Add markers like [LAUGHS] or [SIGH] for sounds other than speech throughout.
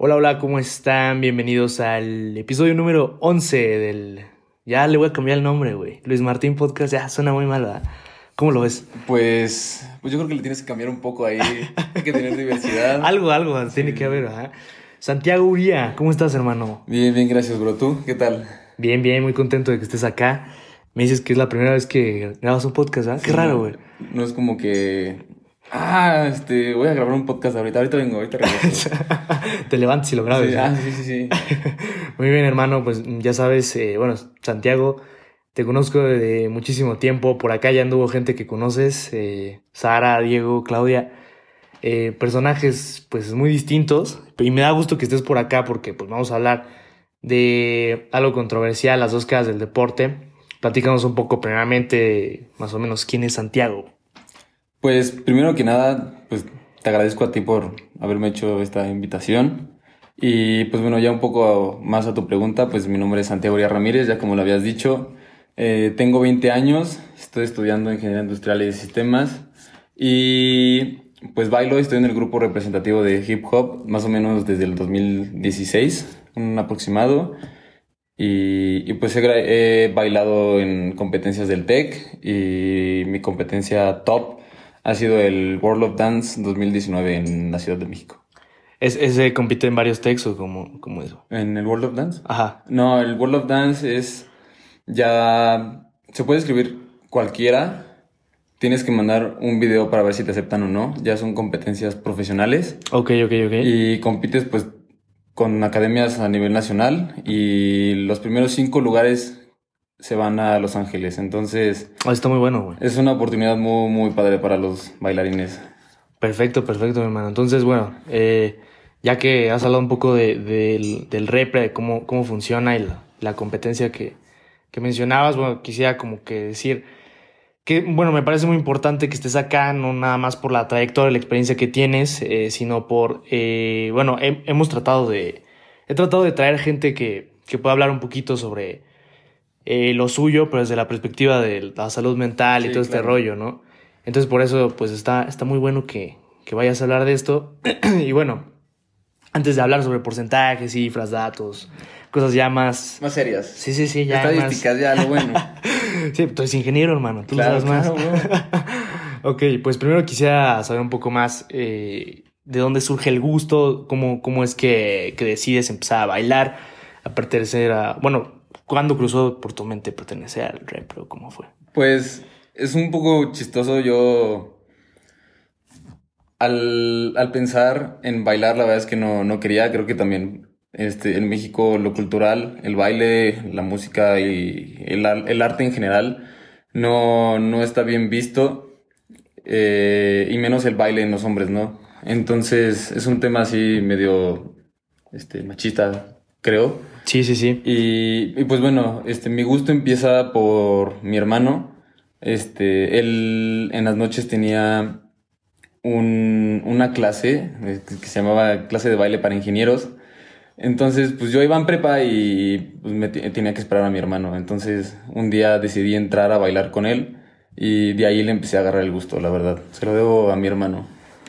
Hola, hola, ¿cómo están? Bienvenidos al episodio número 11 del... Ya le voy a cambiar el nombre, güey. Luis Martín Podcast, ya suena muy mal, ¿verdad? ¿Cómo lo ves? Pues, pues yo creo que le tienes que cambiar un poco ahí. Hay que tener diversidad. [LAUGHS] algo, algo, tiene que haber, ¿verdad? Santiago Uría, ¿cómo estás, hermano? Bien, bien, gracias, bro. ¿Tú? ¿Qué tal? Bien, bien, muy contento de que estés acá. Me dices que es la primera vez que grabas un podcast, ¿ah? Qué raro, güey. No es como que Ah, este, voy a grabar un podcast ahorita. Ahorita vengo, ahorita regreso. [LAUGHS] Te levantes y lo grabes. Sí, ah, sí, sí, sí. [LAUGHS] Muy bien, hermano. Pues ya sabes, eh, bueno, Santiago, te conozco de muchísimo tiempo. Por acá ya anduvo gente que conoces. Eh, Sara, Diego, Claudia. Eh, personajes, pues, muy distintos. Y me da gusto que estés por acá porque, pues, vamos a hablar de algo controversial, las dos caras del deporte. Platícanos un poco, primeramente, más o menos, quién es Santiago. Pues primero que nada, pues te agradezco a ti por haberme hecho esta invitación. Y pues bueno, ya un poco más a tu pregunta, pues mi nombre es Santiago Ramírez, ya como lo habías dicho. Eh, tengo 20 años, estoy estudiando Ingeniería Industrial y Sistemas y pues bailo, estoy en el grupo representativo de hip hop más o menos desde el 2016, un aproximado. Y, y pues he, he, bailado en competencias del TEC y mi competencia top ha sido el World of Dance 2019 en la Ciudad de México. ¿Es, ¿Ese compite en varios textos como, como eso? ¿En el World of Dance? Ajá. No, el World of Dance es ya... Se puede escribir cualquiera. Tienes que mandar un video para ver si te aceptan o no. Ya son competencias profesionales. Ok, ok, ok. Y compites pues con academias a nivel nacional y los primeros cinco lugares se van a Los Ángeles. Entonces. Ah, está muy bueno, güey. Es una oportunidad muy, muy padre para los bailarines. Perfecto, perfecto, mi hermano. Entonces, bueno, eh, ya que has hablado un poco de, del repre, de cómo, cómo funciona y la, competencia que, que, mencionabas, bueno, quisiera como que decir que, bueno, me parece muy importante que estés acá, no nada más por la trayectoria, la experiencia que tienes, eh, sino por, eh, bueno, hemos tratado de, he tratado de traer gente que, que pueda hablar un poquito sobre eh, lo suyo, pero desde la perspectiva de la salud mental y todo este rollo, ¿no? Entonces por eso pues está, está muy bueno que, que vayas a hablar de esto. [CLEARS THROAT] y bueno, antes de hablar sobre porcentajes, cifras, datos, cosas ya más... Más serias. Sí, sí, sí, ya Estadísticas, ya, lo bueno. [LAUGHS] sí, tú eres ingeniero, hermano, tú lo sabes más. [LAUGHS] ok, pues primero quisiera saber un poco más eh, de dónde surge el gusto, cómo, cómo es que, que decides empezar a bailar, a pertenecer a... Bueno, ¿Cuándo cruzó por tu mente pertenecer al repro? ¿Cómo fue? Pues es un poco chistoso yo... Al, al, pensar en bailar, la verdad es que no, no quería. Creo que también este, en México lo cultural, el baile, la música y el, el arte en general no, no está bien visto. Eh, y menos el baile en los hombres, ¿no? Entonces es un tema así medio este, machista, creo. Sí, sí, sí. Y, pues bueno, este, mi gusto empieza por mi hermano. Este, él en las noches tenía un, una clase eh, que se llamaba clase de baile para ingenieros. Entonces, pues yo iba en prepa y pues, me tenía que esperar a mi hermano. Entonces, un día decidí entrar a bailar con él y de ahí le empecé a agarrar el gusto, la verdad. Se lo debo a mi hermano.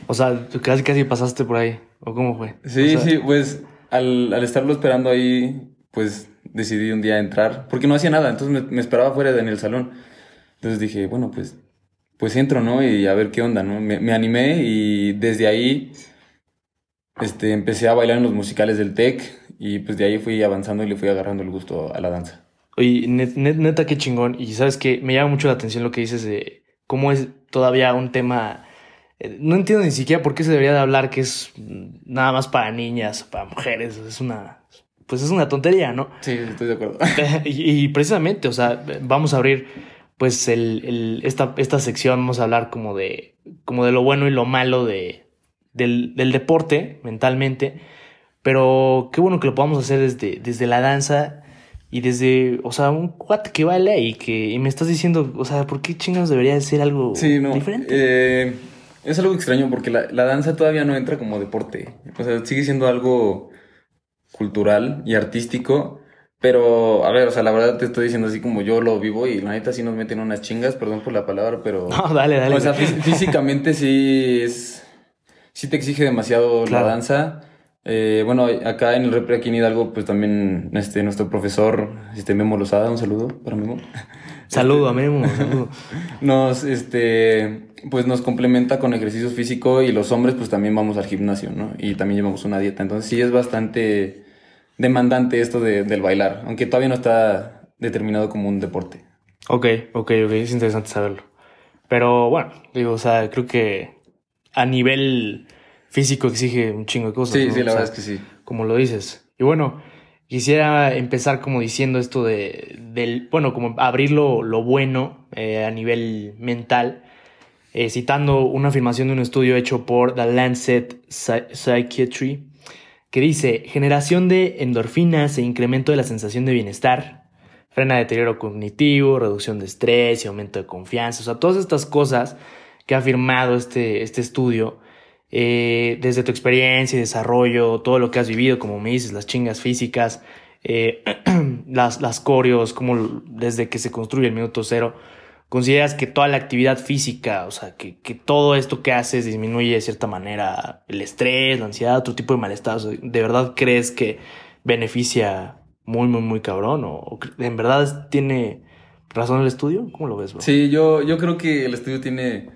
O sea, casi casi pasaste por ahí. ¿O cómo fue? Sí, sí, pues al, al, estarlo esperando ahí, pues decidí un día entrar, porque no hacía nada, entonces me, esperaba fuera en el salón. Entonces dije, bueno, pues, pues entro, ¿no? Y a ver qué onda, ¿no? Me, animé y desde ahí este, empecé a bailar en los musicales del TEC y pues de ahí fui avanzando y le fui agarrando el gusto a la danza. Oye, neta, qué chingón. Y sabes que me llama mucho la atención lo que dices de cómo es todavía un tema no entiendo ni siquiera por qué se debería de hablar que es nada más para niñas, para mujeres. Es una, pues es una tontería, ¿no? Sí, estoy de acuerdo. [LAUGHS] y, precisamente, o sea, vamos a abrir pues el, el, esta, esta sección, vamos a hablar como de, como de lo bueno y lo malo de, del, del deporte mentalmente. Pero qué bueno que lo podamos hacer desde, desde la danza y desde, o sea, un cuate que baila y que y me estás diciendo, o sea, ¿por qué chingados debería ser algo sí, no, diferente? Eh, es algo extraño porque la, la, danza todavía no entra como deporte. O sea, sigue siendo algo cultural y artístico. Pero, a ver, o sea, la verdad te estoy diciendo así como yo lo vivo y la neta sí nos meten unas chingas, perdón por la palabra, pero... No, dale, dale. O sea, físicamente sí es... Sí te exige demasiado la danza. Eh, bueno, acá en el Repre, aquí en Hidalgo, pues también este, nuestro profesor, este Memo Lozada, un saludo para Memo. [LAUGHS] Saludo a Memo, saludo. [LAUGHS] Nos, este, pues nos complementa con ejercicio físico y los hombres pues también vamos al gimnasio, ¿no? Y también llevamos una dieta. Entonces sí es bastante demandante esto de, del bailar, aunque todavía no está determinado como un deporte. Ok, ok, ok, es interesante saberlo. Pero bueno, digo, o sea, creo que a nivel físico exige un chingo de cosas. Sí, sí, la verdad es que sí. Como lo dices. Y bueno, quisiera empezar como diciendo esto de, del, bueno, como abrir lo, bueno eh, a nivel mental, eh, citando una afirmación de un estudio hecho por The Lancet Psychiatry, que dice, generación de endorfinas e incremento de la sensación de bienestar, frena deterioro cognitivo, reducción de estrés y aumento de confianza. O sea, todas estas cosas que ha afirmado este, este estudio, eh, desde tu experiencia y desarrollo, todo lo que has vivido, como me dices, las chingas físicas, eh, [CLEARS THROAT] las, las como desde que se construye el minuto cero, consideras que toda la actividad física, o sea, que, que, todo esto que haces disminuye de cierta manera el estrés, la ansiedad, otro tipo de malestar. ¿De verdad crees que beneficia muy, muy, muy cabrón? ¿O, en verdad tiene razón el estudio? ¿Cómo lo ves, bro? Sí, yo, yo creo que el estudio tiene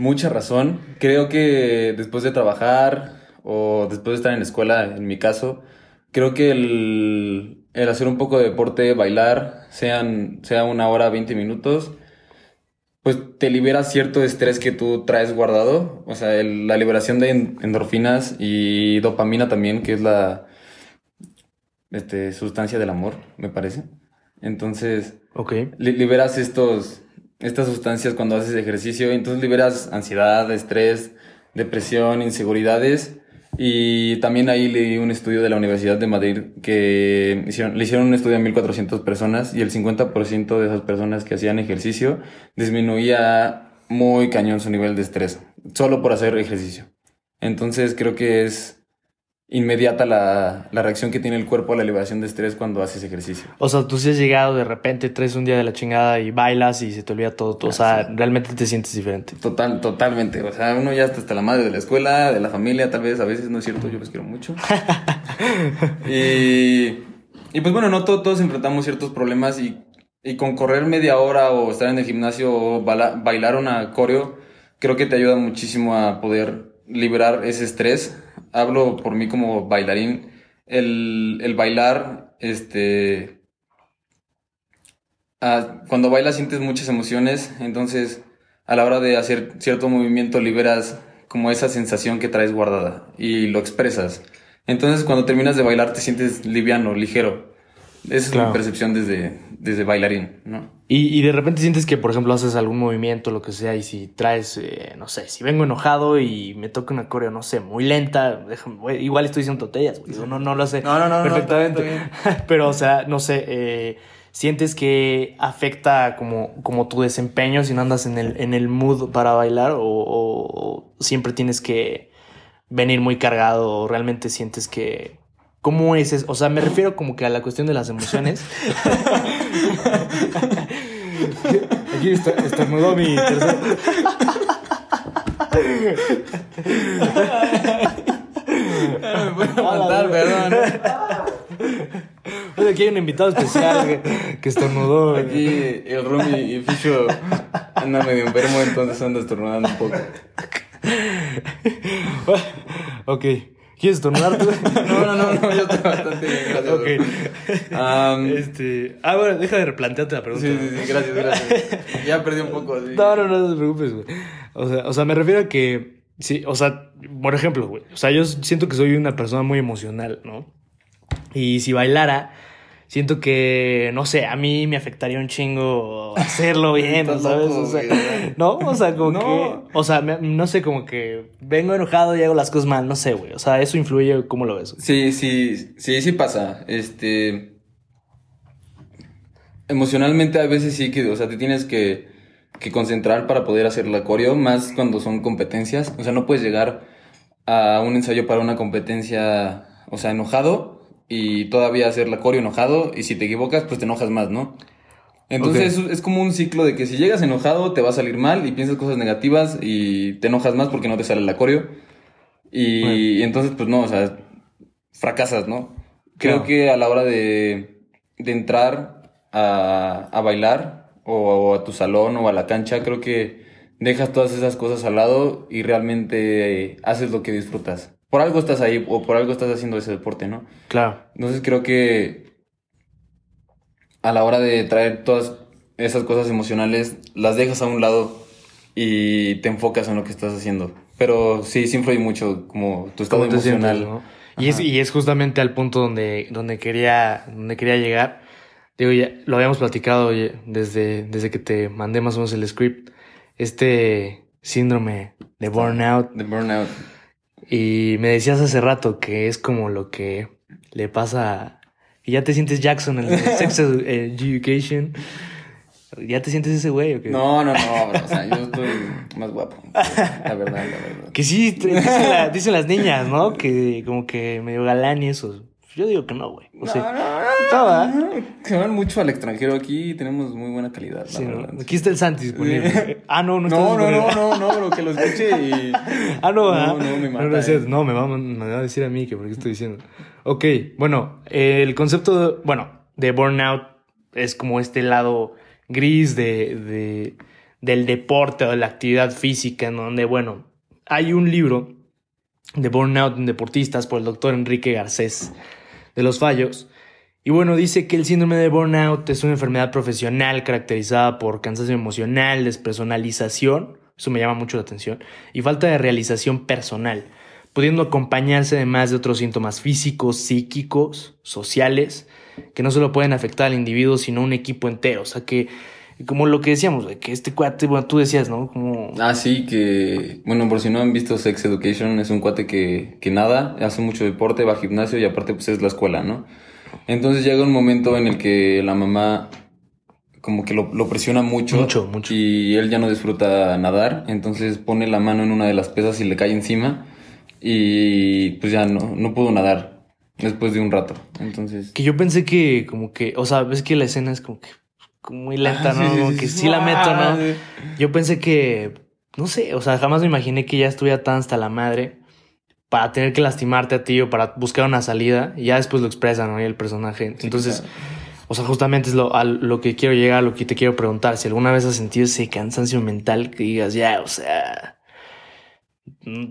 mucha razón. Creo que después de trabajar o después de estar en la escuela, en mi caso, creo que el, el hacer un poco de deporte, bailar, sean, sea una hora, 20 minutos, pues te libera cierto estrés que tú traes guardado. O sea, la liberación de endorfinas y dopamina también, que es la, este, sustancia del amor, me parece. Entonces, okay. liberas estos, estas sustancias cuando haces ejercicio, entonces liberas ansiedad, estrés, depresión, inseguridades. Y también ahí leí un estudio de la Universidad de Madrid que hicieron, le hicieron un estudio a 1400 personas y el 50% de esas personas que hacían ejercicio disminuía muy cañón su nivel de estrés, solo por hacer ejercicio. Entonces creo que es inmediata la, la, reacción que tiene el cuerpo a la elevación de estrés cuando haces ejercicio. O sea, tú si has llegado de repente, traes un día de la chingada y bailas y se te olvida todo. o sea, realmente te sientes diferente. Total, totalmente. O sea, uno ya está hasta la madre de la escuela, de la familia, tal vez, a veces no es cierto, yo los quiero mucho. [LAUGHS] y, y pues bueno, no todos enfrentamos ciertos problemas y, y con correr media hora o estar en el gimnasio o bailar una coreo, creo que te ayuda muchísimo a poder liberar ese estrés hablo por mí como bailarín, el, el bailar, este, ah, cuando bailas sientes muchas emociones, entonces a la hora de hacer cierto movimiento liberas como esa sensación que traes guardada y lo expresas. Entonces cuando terminas de bailar te sientes liviano, ligero. Esa es mi percepción desde, desde bailarín, ¿no? Y, y, de repente sientes que, por ejemplo, haces algún movimiento, lo que sea, y si traes, eh, no sé, si vengo enojado y me toca una coreo, no sé, muy lenta, déjame, igual estoy diciendo totellas, güey, no, no lo sé no, no, no, perfectamente. [LAUGHS] Pero, o sea, no sé, eh, sientes que afecta como, como tu desempeño si no andas en el, en el mood para bailar o, o siempre tienes que venir muy cargado o realmente sientes que ¿Cómo es eso? O sea, me refiero como que a la cuestión de las emociones. [LAUGHS] Aquí está, estornudó mi tercer... me puedo aguantar, perdón. Oye, aquí hay un invitado especial que, que estornudó. Aquí el Rumi y Ficho anda medio enfermo, entonces anda estornudando un poco. ok. ¿Quieres tú? [LAUGHS] no, no, no, no, yo estoy bastante [LAUGHS] bien, gracias. Ok. este... Ah, bueno, deja de replantearte la pregunta. Sí, sí, sí, gracias, gracias. ya perdí un poco. así. No, no, no, no te preocupes, güey. O sea, o sea, me refiero a que, sí, o sea, por ejemplo, güey, o sea, yo siento que soy una persona muy emocional, ¿no? Y si bailara, siento que, no sé, a mí me afectaría un chingo hacerlo [LAUGHS] bien, ¿sabes? o sea, no, o sea, como que, o sea, no sé, como que vengo enojado y hago las cosas mal, no sé, güey. O sea, eso influye, ¿cómo lo ves? Sí, sí, sí, sí pasa. Este, emocionalmente a veces sí que, o sea, te tienes que, que concentrar para poder hacer la coreo, más cuando son competencias. O sea, no puedes llegar a un ensayo para una competencia, o sea, enojado y todavía hacer la coreo enojado y si te equivocas pues te enojas más, ¿no? Entonces es, como un ciclo de que si llegas enojado te va a salir mal y piensas cosas negativas y te enojas más porque no te sale la coreo. Y, entonces pues no, o sea, fracasas, ¿no? Creo que a la hora de, de entrar a, a bailar o, a tu salón o a la cancha, creo que dejas todas esas cosas al lado y realmente haces lo que disfrutas. Por algo estás ahí o por algo estás haciendo ese deporte, ¿no? Claro. Entonces creo que a la hora de traer todas esas cosas emocionales, las dejas a un lado y te enfocas en lo que estás haciendo. Pero sí, sí influye mucho como tu estado emocional. y, es, y es justamente al punto donde, donde, quería, donde quería llegar. Digo, ya lo habíamos platicado desde, desde que te mandé más o menos el script. Este síndrome de burnout. De burnout. Y me decías hace rato que es como lo que le pasa. Y ya te sientes Jackson en el [LAUGHS] Sex Education. ¿Ya te sientes ese güey o qué? No, no, no, o sea, yo estoy más guapo. La verdad, la verdad. Que sí, dicen, las niñas, ¿no? Que como que medio galán y eso. Yo digo que no, güey. O sea, no, no, no, Se van mucho al extranjero aquí tenemos muy buena calidad, verdad. Aquí está el Santi disponible. ah, no, no está No, no, no, no, no, pero que lo escuche y... [LAUGHS] ah, no, no, no, me mata. No, eh. no, me, va, me va a decir a mí que por qué estoy diciendo. Ok, bueno, el concepto, de, bueno, de burnout es como este lado gris de, de, del deporte o de la actividad física, en donde, bueno, hay un libro de Burnout en Deportistas por el doctor Enrique Garcés de los Fallos. Y bueno, dice que el síndrome de burnout es una enfermedad profesional caracterizada por cansancio emocional, despersonalización, eso me llama mucho la atención, y falta de realización personal, pudiendo acompañarse además de otros síntomas físicos, psíquicos, sociales, que no solo pueden afectar al individuo, sino a un equipo entero. O sea que, como lo que decíamos, que este cuate, bueno, tú decías, ¿no? Como... Ah, sí, que, bueno, por si no han visto Sex Education, es un cuate que, que nada, hace mucho deporte, va al gimnasio y aparte pues es la escuela, ¿no? Entonces llega un momento en el que la mamá como que lo, lo, presiona mucho. Mucho, mucho. Y él ya no disfruta nadar, entonces pone la mano en una de las pesas y le cae encima y pues ya no, no pudo nadar. Después de un rato, entonces... Que yo pensé que como que, o sea, ves que la escena es como que muy lenta, ah, ¿no? como que sí, la meto, ¿no? Yo pensé que, no sé, o sea, jamás me imaginé que ya estuviera tan hasta la madre para tener que lastimarte a ti o para buscar una salida y ya después lo expresa, ¿no? Y el personaje. Entonces, o sea, justamente es lo, a lo que quiero llegar, a lo que te quiero preguntar. Si alguna vez has sentido ese cansancio mental que digas, ya, o sea,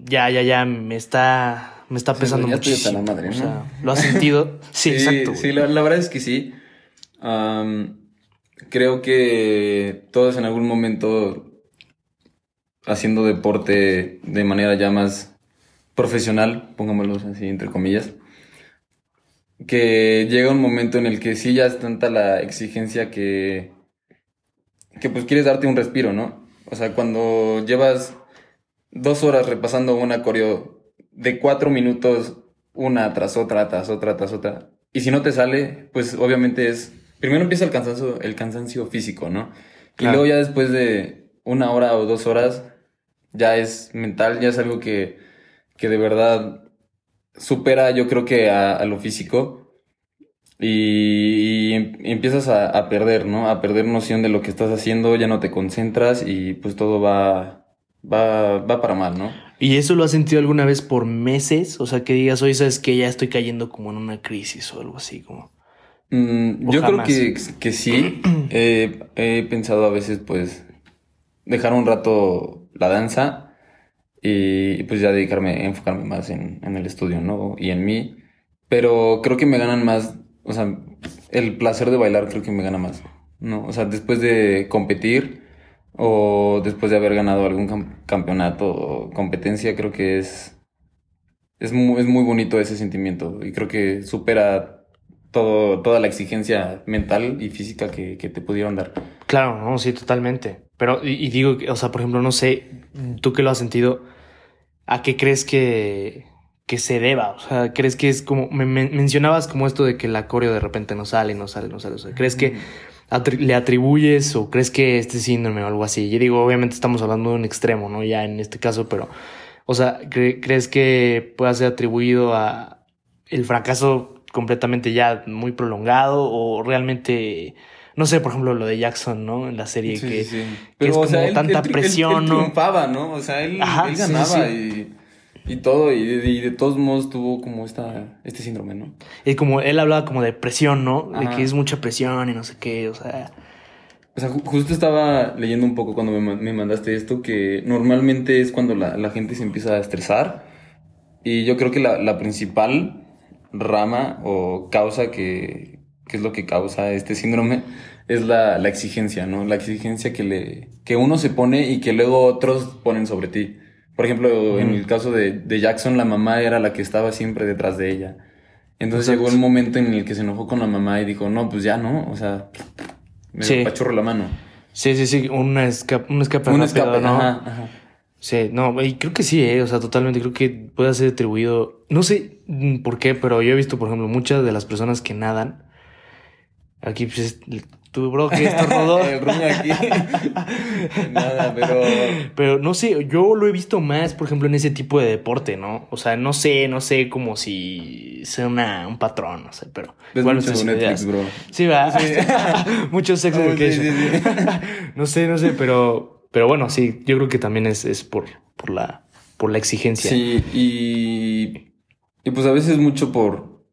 ya, ya, ya, me está me está pesando mucho. la madre, ¿lo has sentido? [LAUGHS] Sí, exacto. Sí, la, verdad es que sí. Creo que todos en algún momento haciendo deporte de manera ya más profesional, pongámoslo así entre comillas, que llega un momento en el que sí ya es tanta la exigencia que, que pues quieres darte un respiro, ¿no? O sea, cuando llevas dos horas repasando una coreo de cuatro minutos, una tras otra, tras otra, tras otra. Y si no te sale, pues obviamente es. Primero empieza el cansancio, el cansancio físico, ¿no? Y luego ya después de una hora o dos horas, ya es mental, ya es algo que, que de verdad supera, yo creo que a, lo físico. Y, em, empiezas a, a, perder, ¿no? A perder noción de lo que estás haciendo, ya no te concentras y pues todo va, va, va para mal, ¿no? ¿Y eso lo has sentido alguna vez por meses? O sea, que digas, hoy sabes que ya estoy cayendo como en una crisis o algo así, como... Mm, yo creo que, que sí. [CLEARS THROAT] he pensado a veces, pues, dejar un rato la danza y pues ya dedicarme, enfocarme más en, en el estudio, ¿no? Y en mí. Pero creo que me ganan más, o sea, el placer de bailar creo que me gana más, ¿no? O sea, después de competir o después de haber ganado algún campeonato o competencia, creo que es, es, muy, es muy bonito ese sentimiento y creo que supera todo, toda la exigencia mental y física que, que te pudieron dar. Claro, no, sí, totalmente. Pero, y, y, digo, o sea, por ejemplo, no sé, tú que lo has sentido, ¿a qué crees que, que se deba? O sea, ¿crees que es como, me, mencionabas como esto de que la coreo de repente no sale, no sale, no sale? O sea, ¿crees que le atribuyes o crees que este síndrome o algo así? Yo digo, obviamente estamos hablando de un extremo, ¿no? Ya en este caso, pero, o sea, ¿crees que pueda ser atribuido a el fracaso completamente ya muy prolongado o realmente, no sé, por ejemplo, lo de Jackson, ¿no? En la serie que, es como tanta presión, ¿no? triunfaba, ¿no? O sea, él, ganaba y... y todo, y de, y de todos modos tuvo como esta, este síndrome, ¿no? Y como él hablaba como de presión, ¿no? De que es mucha presión y no sé qué, o sea. O sea, ju- justo estaba leyendo un poco cuando me, me mandaste esto, que normalmente es cuando la, la gente se empieza a estresar. Y yo creo que la, la principal rama o causa que, que es lo que causa este síndrome es la, la exigencia, ¿no? La exigencia que, le, que uno se pone y que luego otros ponen sobre ti. Por ejemplo, en el caso de, de Jackson, la mamá era la que estaba siempre detrás de ella. Entonces Exacto. llegó el momento en el que se enojó con la mamá y dijo, no, pues ya no, o sea, me Sí. la mano. Sí, sí, sí, un escape, un escape Un escape, ¿no? ajá, ajá. Sí, no, y creo que sí, eh, o sea, totalmente, creo que puede ser atribuido, no sé mm, por qué, pero yo he visto, por ejemplo, muchas de las personas que nadan, aquí, pues, tu bro que estornudó. [LAUGHS] El ruño aquí. [LAUGHS] Nada, pero. Pero no sé, yo lo he visto más, por ejemplo, en ese tipo de deporte, ¿no? O sea, no sé, no sé como si sea una, un patrón, no sé, pero Ves igual mucho nuestras Netflix, ideas. bro. Sí, va. Sí. [LAUGHS] Mucho sex education. sí, sí. no sé, no sé, pero, pero bueno, sí, yo creo que también es, es por, por la, por la exigencia. Sí, y. Y pues a veces mucho por.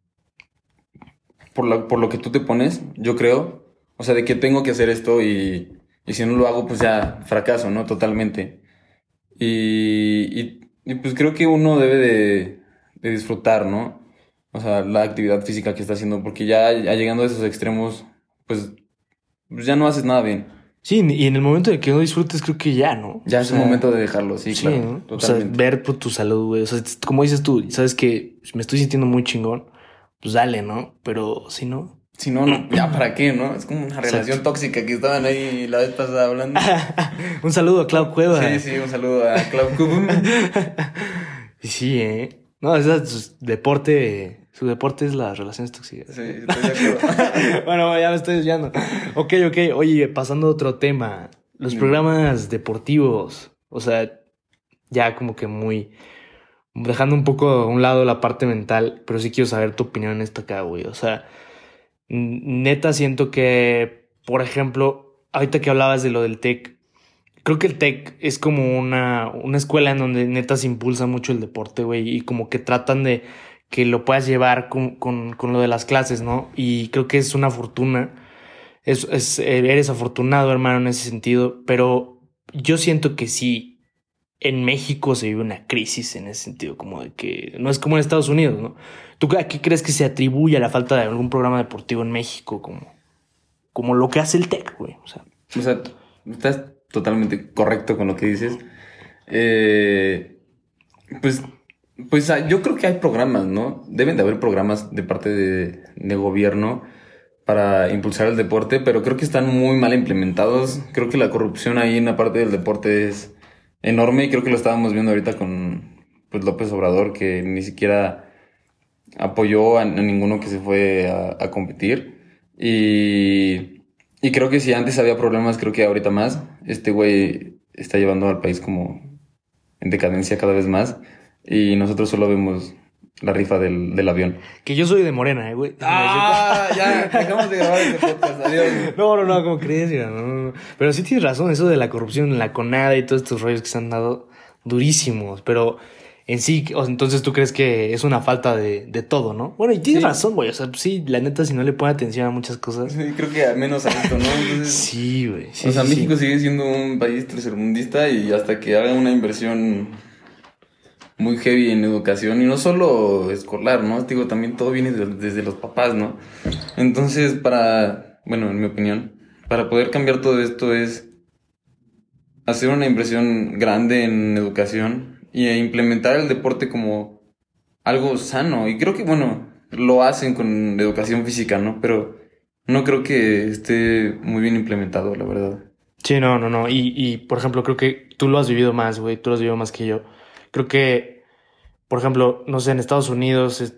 Por, la- por lo que tú te pones, yo creo. O sea, de que tengo que hacer esto y. Y si no lo hago, pues ya fracaso, ¿no? Totalmente. Y, y, pues creo que uno debe de, de disfrutar, ¿no? O sea, la actividad física que está haciendo, porque ya, ya llegando a esos extremos, pues, pues ya no haces nada bien. Sí, y en el momento de que no disfrutes, creo que ya, ¿no? Ya O es sea, el momento de dejarlo, sí, Sí, claro. ¿no? O sea, ver por tu salud, güey. O sea, como dices tú, sabes que me estoy sintiendo muy chingón, pues dale, ¿no? Pero si no. Si no, no, ya para qué, ¿no? Es como una relación tóxica que estaban ahí la vez pasada hablando. [LAUGHS] un saludo a Clau Cueva. Sí, sí, un saludo a Clau. [LAUGHS] Y sí, ¿eh? No, es su deporte. Su deporte es las relaciones tóxicas. Sí, estoy de acuerdo. [LAUGHS] bueno, ya me estoy desviando. Ok, ok. Oye, pasando a otro tema. Los programas deportivos. O sea, ya como que muy. Dejando un poco a un lado la parte mental, pero sí quiero saber tu opinión en esto acá, güey. O sea, neta siento que, por ejemplo, ahorita que hablabas de lo del TEC, creo que el TEC es como una, una escuela en donde neta se impulsa mucho el deporte, güey, y como que tratan de que lo puedas llevar con, con, con lo de las clases, ¿no? Y creo que es una fortuna. Es, es- eres afortunado, hermano, en ese sentido, pero yo siento que sí, en México se vive una crisis en ese sentido, como de que no es como en Estados Unidos, ¿no? ¿Tú a qué crees que se atribuye a la falta de algún programa deportivo en México como, como lo que hace el TEC, güey? O sea, O estás totalmente correcto con lo que dices. Eh, pues, pues ah, yo creo que hay programas, ¿no? Deben de haber programas de parte de, de gobierno para impulsar el deporte, pero creo que están muy mal implementados. Creo que la corrupción ahí en la parte del deporte es enorme y creo que lo estábamos viendo ahorita con pues, López Obrador, que ni siquiera apoyó a, a ninguno que se fue a, a competir. Y, y creo que si antes había problemas, creo que ahorita más. Este güey está llevando al país como en decadencia cada vez más. Y nosotros solo vemos la rifa del, del avión. que yo soy de Morena, ¿eh, güey. Ah, ya, [LAUGHS] dejamos de grabar este podcast. Adiós. [LAUGHS] No, no, no, como crees, mira, no, no, no. Pero sí tienes razón, eso de la corrupción en la CONADA y todos estos rollos que se han dado durísimos, pero en sí, o sea, entonces tú crees que es una falta de, de todo, ¿no? Bueno, y tienes Sí. razón, güey, o sea, sí, la neta, si no le pone atención a muchas cosas. Sí, creo que al menos a esto, ¿no? Entonces, [LAUGHS] Sí, güey. sí, o sea, sí, sí. México sigue siendo un país tercermundista y hasta que haga una inversión muy heavy en educación y no solo escolar, ¿no? Digo, también todo viene de- desde los papás, ¿no? Entonces, para, bueno, en mi opinión, para poder cambiar todo esto es hacer una inversión grande en educación y implementar el deporte como algo sano. Y creo que, bueno, lo hacen con educación física, ¿no? Pero no creo que esté muy bien implementado, la verdad. Sí, no, no, no. Y, y, por ejemplo, creo que tú lo has vivido más, güey. Tú lo has vivido más que yo. Creo que, por ejemplo, no sé, en Estados Unidos, es-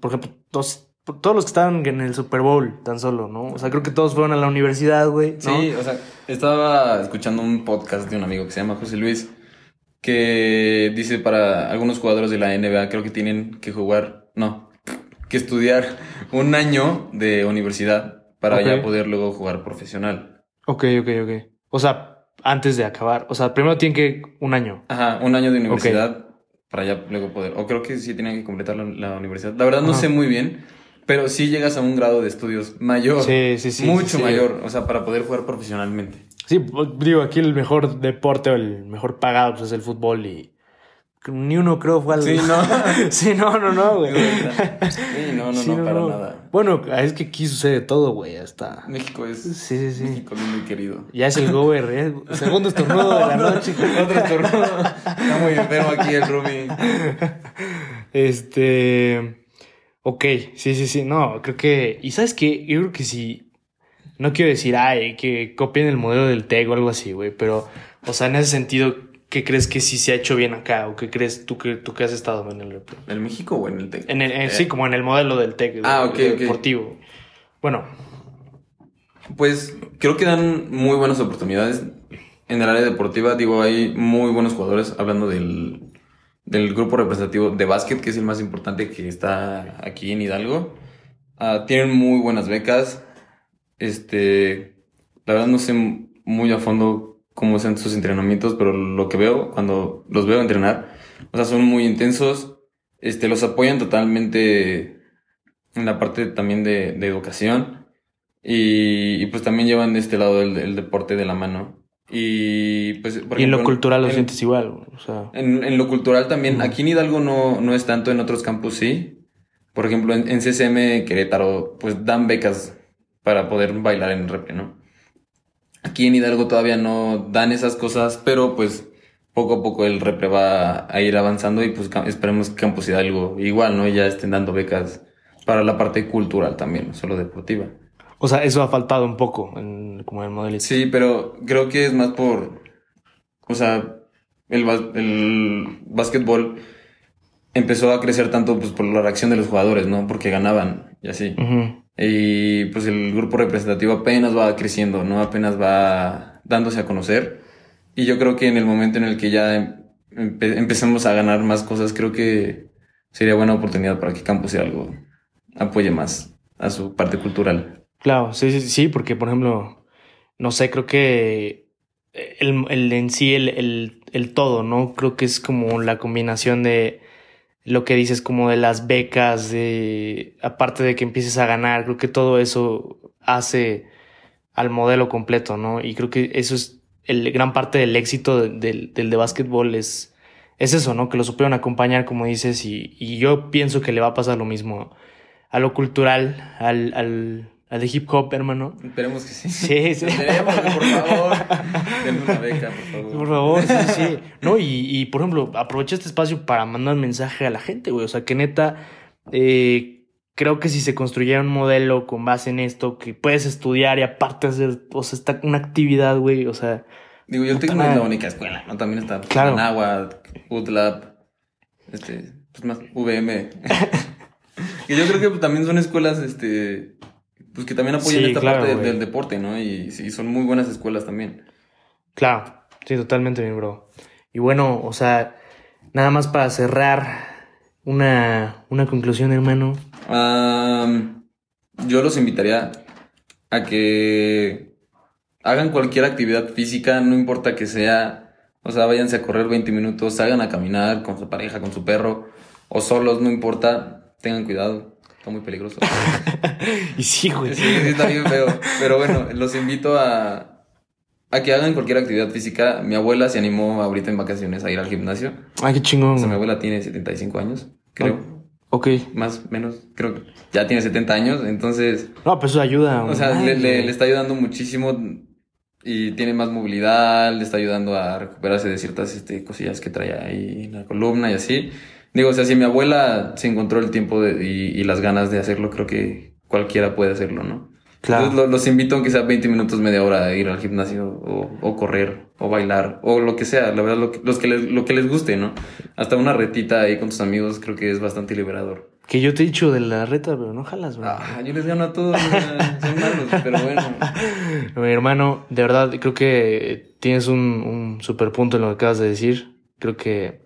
por ejemplo, todos, todos los que estaban en el Super Bowl, tan solo, ¿no? O sea, creo que todos fueron a la universidad, güey. ¿no? Sí, o sea, estaba escuchando un podcast de un amigo que se llama José Luis, que dice para algunos jugadores de la NBA creo que tienen que jugar, no, que estudiar un año de universidad para ya poder luego jugar profesional. Ok, ok, ok. O sea, antes de acabar. O sea, primero tienen que un año. Ajá, un año de universidad para ya luego poder. O creo que sí tenían que completar la, la universidad. La verdad no sé muy bien, pero sí llegas a un grado de estudios mayor. Sí, sí, sí. mucho sí, sí. mayor, o sea, para poder jugar profesionalmente. Sí, pues, digo, aquí el mejor deporte o el mejor pagado pues, es el fútbol y ni uno creo fue al... Sí, no. [LAUGHS] sí, no, no, no, güey. Sí, no, no, [LAUGHS] Sí, no, para nada. Bueno, es que aquí sucede todo, güey, hasta... México es Sí, sí, sí. México lindo y querido. Ya es el gober, ¿eh? Segundo estornudo de la [LAUGHS] noche. Otro estornudo. Está muy enfermo aquí el Rumi. Este. Ok, sí, sí, sí. No, creo que. ¿Y sabes qué? Yo creo que sí. No quiero decir, ay, que copien el modelo del TEC o algo así, güey. Pero, o sea, en ese sentido, ¿qué crees que sí se ha hecho bien acá? ¿O qué crees tú que, tú que has estado en el. ¿En el México o en el TEC? En el, en- sí, como en el modelo del TEC. Ah, de- de. Deportivo. Bueno, Pues creo que dan muy buenas oportunidades en el área deportiva. Digo, hay muy buenos jugadores hablando del, del grupo representativo de básquet, que es el más importante que está aquí en Hidalgo. Ah, tienen muy buenas becas. Este, la verdad no sé muy a fondo cómo sean sus entrenamientos, pero lo que veo cuando los veo entrenar, o sea, son muy intensos. Este, los apoyan totalmente en la parte también de, de educación. Y, y, pues también llevan de este lado del, del deporte de la mano. Y pues, por y en lo cultural lo en- sientes igual, O sea. en, en lo cultural también, aquí en Hidalgo no, no es tanto, en otros campus sí. Por ejemplo, en, en CCM Querétaro, pues dan becas para poder bailar en repre, ¿no? Aquí en Hidalgo todavía no dan esas cosas, pero pues poco a poco el repre va a ir avanzando y pues esperemos que Campus Hidalgo igual, ¿no? Ya estén dando becas para la parte cultural también, no solo deportiva. O sea, eso ha faltado un poco en, como en el modelo. Sí, pero creo que es más por. O sea, el, el básquetbol empezó a crecer tanto pues, por la reacción de los jugadores, ¿no? Porque ganaban y así. Y pues el grupo representativo apenas va creciendo, ¿no? Apenas va dándose a conocer. Y yo creo que en el momento en el que ya em- empe- empecemos a ganar más cosas, creo que sería buena oportunidad para que Campus algo apoye más a su parte cultural. Claro, sí, sí, sí, porque por ejemplo, no sé, creo que el, el en sí, el, el, el todo, ¿no? Creo que es como la combinación de lo que dices, como de las becas, de aparte de que empieces a ganar, creo que todo eso hace al modelo completo, ¿no? Y creo que eso es el gran parte del éxito de- del, de básquetbol es, es eso, ¿no? Que lo supieron acompañar, como dices, y, y yo pienso que le va a pasar lo mismo a lo cultural, al, al, al de hip hop, hermano. Esperemos que sí. Sí, sí. Esperemos, por favor. Denme una beca, por favor. Por favor, sí, sí. No, y, y por ejemplo, aprovecha este espacio para mandar un mensaje a la gente, güey. O sea, que neta, eh, creo que si se construyera un modelo con base en esto, que puedes estudiar y aparte hacer, o sea, está una actividad, güey. O sea, Digo, yo tengo no madre. la única escuela, ¿no? También está pues, Claro. Náhuatl, UTLAB, este, pues más, VM. [LAUGHS] que yo creo que pues, también son escuelas, este, pues que también apoyan Sí, esta claro, parte del, güey. del deporte, ¿no? Y son muy buenas escuelas también. claro, sí, totalmente bien, bro. Y bueno, o sea, nada más para cerrar, una, una conclusión, hermano. Am, yo los invitaría a que hagan cualquier actividad física, no importa que sea, o sea, váyanse a correr 20 minutos, salgan a caminar con su pareja, con su perro, o solos, no importa, tengan cuidado, está muy peligroso. [LAUGHS] Y sí, güey. Sí, sí, está bien feo. Pero bueno, los invito a, a que hagan cualquier actividad física. Mi abuela se animó ahorita en vacaciones a ir al gimnasio. Ay, qué chingón. O sea, mi abuela tiene 75 años, creo. Ok. Más menos, creo que ya tiene 70 años. Entonces, No, pues eso ayuda. o sea, le, le está ayudando muchísimo y tiene más movilidad, le está ayudando a recuperarse de ciertas este, cosillas que trae ahí en la columna y así. Digo, o sea, si mi abuela se encontró el tiempo de- y, y las ganas de hacerlo, creo que cualquiera puede hacerlo, ¿no? Claro. Entonces, lo- los invito, aunque sea 20 minutos, media hora, a ir al gimnasio o, o correr o bailar o lo que sea, la verdad, lo que, los que les, lo que les guste, ¿no? Hasta una retita ahí con tus amigos creo que es bastante liberador. Que yo te he dicho de la reta, pero no jalas, bro. Ah, yo les gano a todos, son malos, pero bueno. [LAUGHS] Mi hermano, de verdad, creo que tienes un, un super punto en lo que acabas de decir. Creo que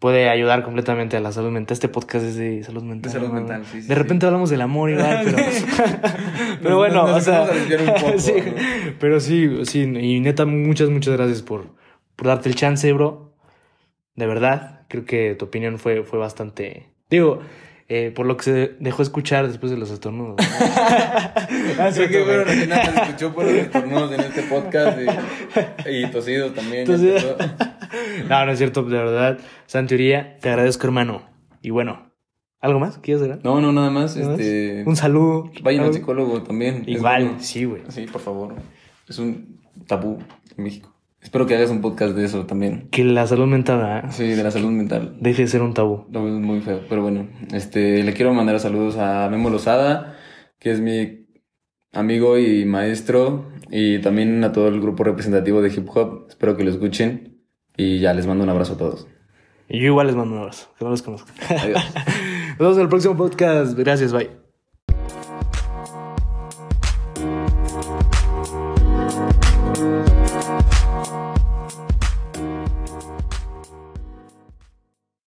puede ayudar completamente a la salud mental. Este podcast es de salud mental. De salud mental, sí, sí, De repente hablamos del amor igual, pero... [LAUGHS] [LAUGHS] pero bueno, nos o sea... un poco, [LAUGHS] sí, ¿no? pero sí, sí. Y neta, muchas, muchas gracias por, por darte el chance, bro. De verdad. Creo que tu opinión fue, fue bastante. Digo, eh, por lo que se dejó escuchar después de los estornudos. ah, Creo que bueno, se escuchó por los estornudos en este podcast y, y tosidos también. No, no es cierto, de verdad. Santería, te agradezco, hermano. Y bueno, ¿algo más quieres decir? No, no, nada más. este... Un saludo. Vayan al psicólogo también. Igual, sí, güey. Sí, por favor. Es un tabú en México. Espero que hagas un podcast de eso también. Que la salud mental, ¿eh? Sí, de la salud mental. Deje de ser un tabú. No, es muy feo. Pero bueno, este, le quiero mandar saludos a Memo Lozada, que es mi amigo y maestro, y también a todo el grupo representativo de hip hop. Espero que lo escuchen. Y ya les mando un abrazo a todos. Y yo igual les mando un abrazo, que no los conozco. Adiós. [LAUGHS] Nos vemos en el próximo podcast. Gracias, bye.